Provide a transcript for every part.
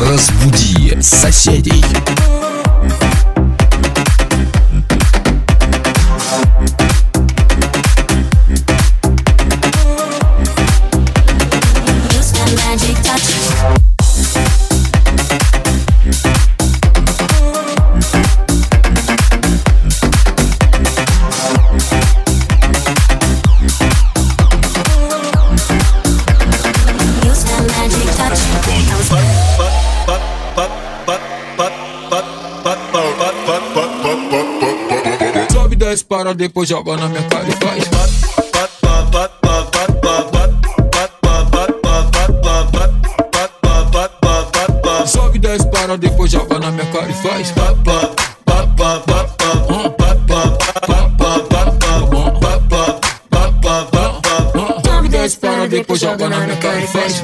Разбуди соседей. depois joga na minha cara e faz. Sobe 10 para, depois joga na minha cara e faz. Sobe 10 para, depois joga na minha cara e faz.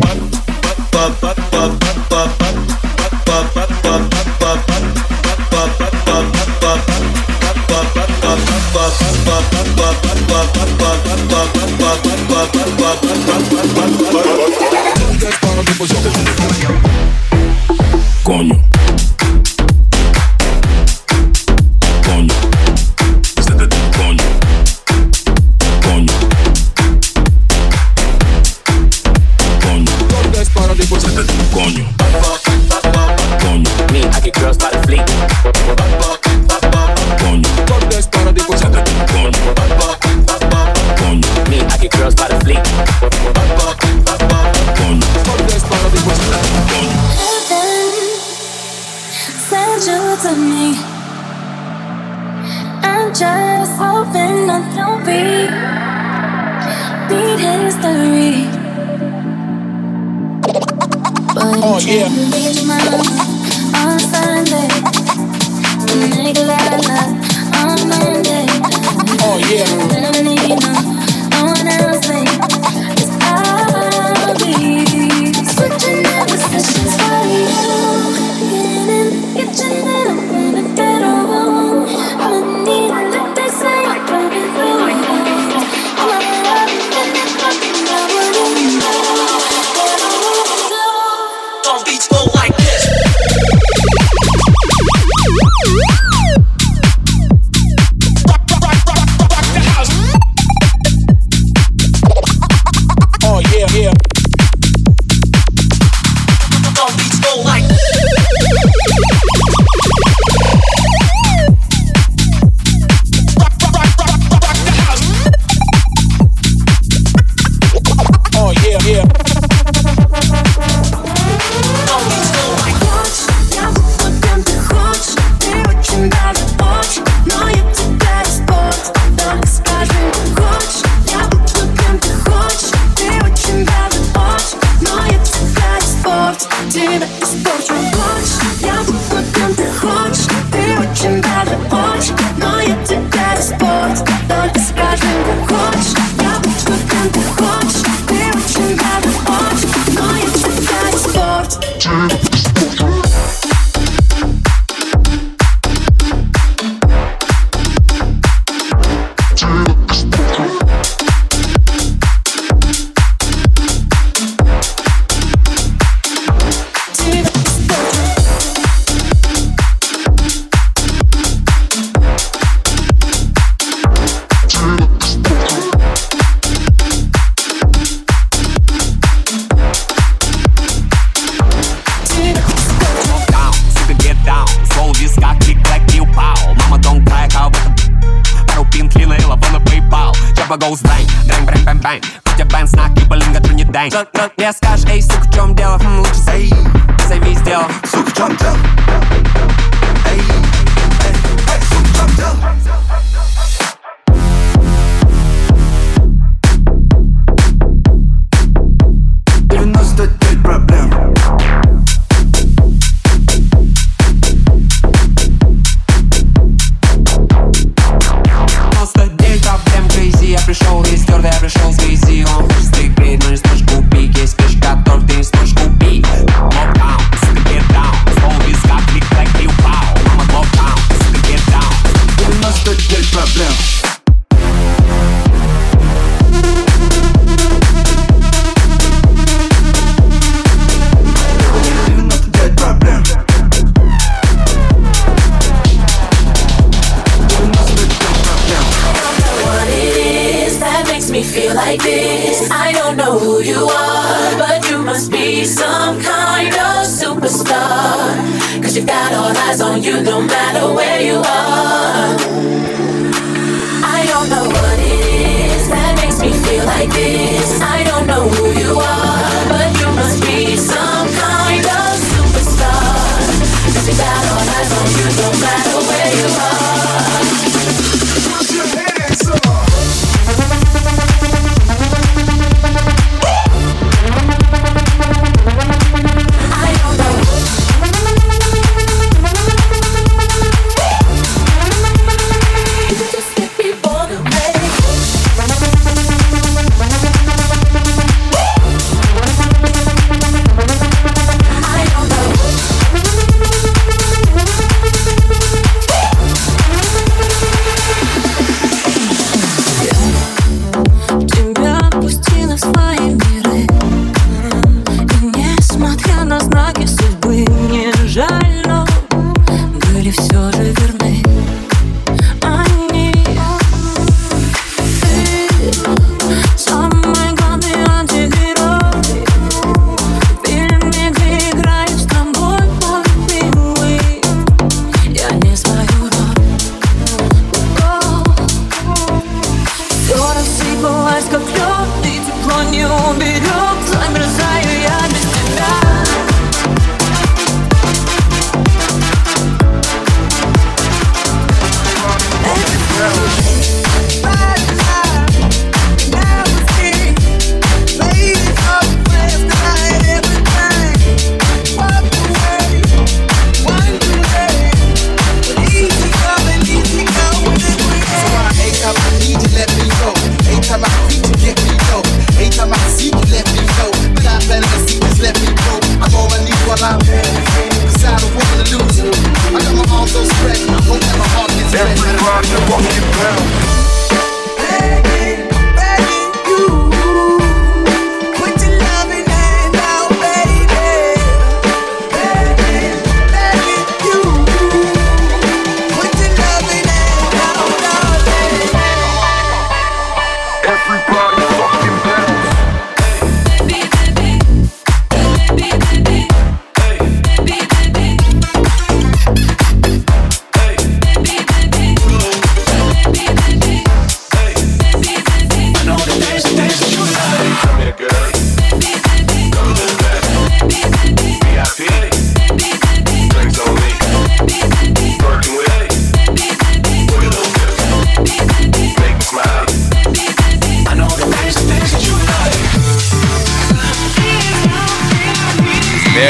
Папа Гоуз Драйн, Драйн, Брайн, Брайн, Брайн Хотя Байн, Снак, Липолинга, Тру не Дайн Но, не скажешь, эй, сука, в чем дело, хм, лучше зови Зови, сделал, сука, в чем дело? some kind of superstar. Cause you've got all eyes on you no matter where you are. I don't know what it is that makes me feel like this. I don't know who you are.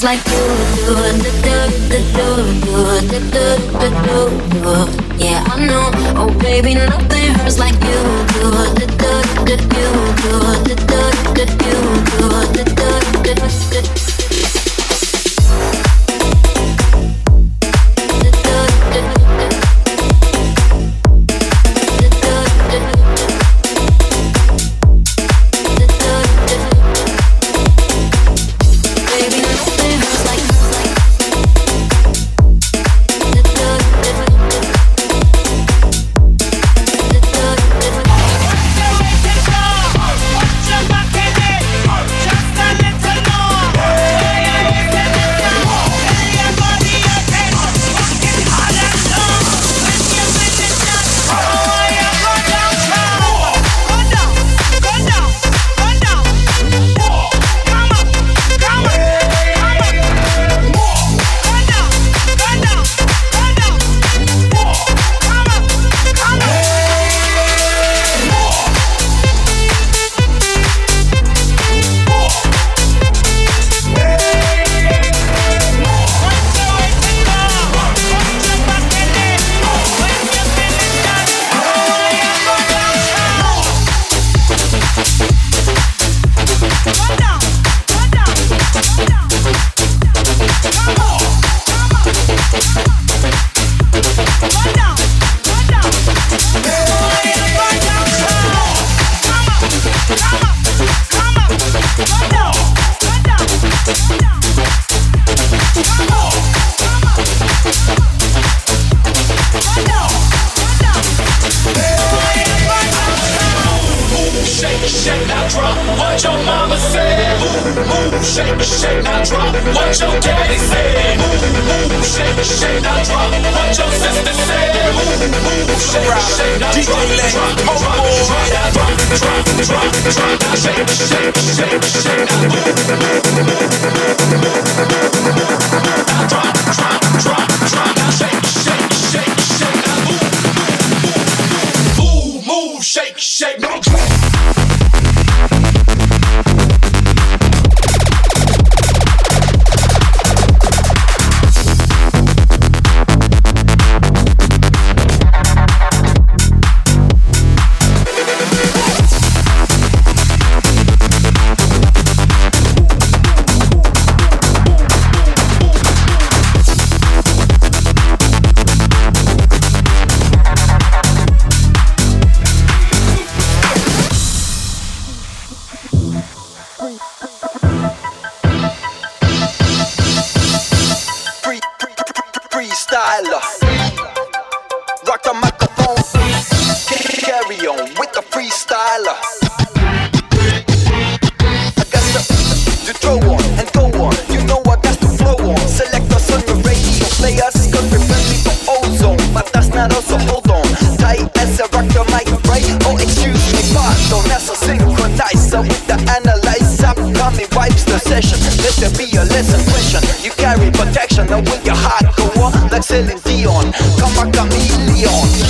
Hurts like you do. do, do, do, do, do, do, do, do. Yeah, I know. Oh, baby, nothing hurts like you do. do, do, do, do, do, do, do, do, do, do, do, do, do. move, shake, shake, now drop. What your daddy said. Move, move, shake, shake, now drop. What your sister said. Move, move, shake, shake, now drop. Drop, drop, drop, drop, drop, drop, drop. Now shake, shake, shake, shake, now drop. move, move. Now drop, drop, drop, drop. Now shake, shake, shake, shake, now drop. move, move, move, shake, shake. Freestyler. Rock the microphone, carry on with the freestyler. I got the to throw on and go on. You know I got to flow on. Select us on the radio, play us cause we're friendly for ozone. But that's not us, so hold on. Tight as a rock the mic, right? Oh, excuse me, pardon. That's a synchronizer with the analyzer. The session. Let there be a lesson question. You carry protection, now with your heart Celine Dion. Come a chameleon.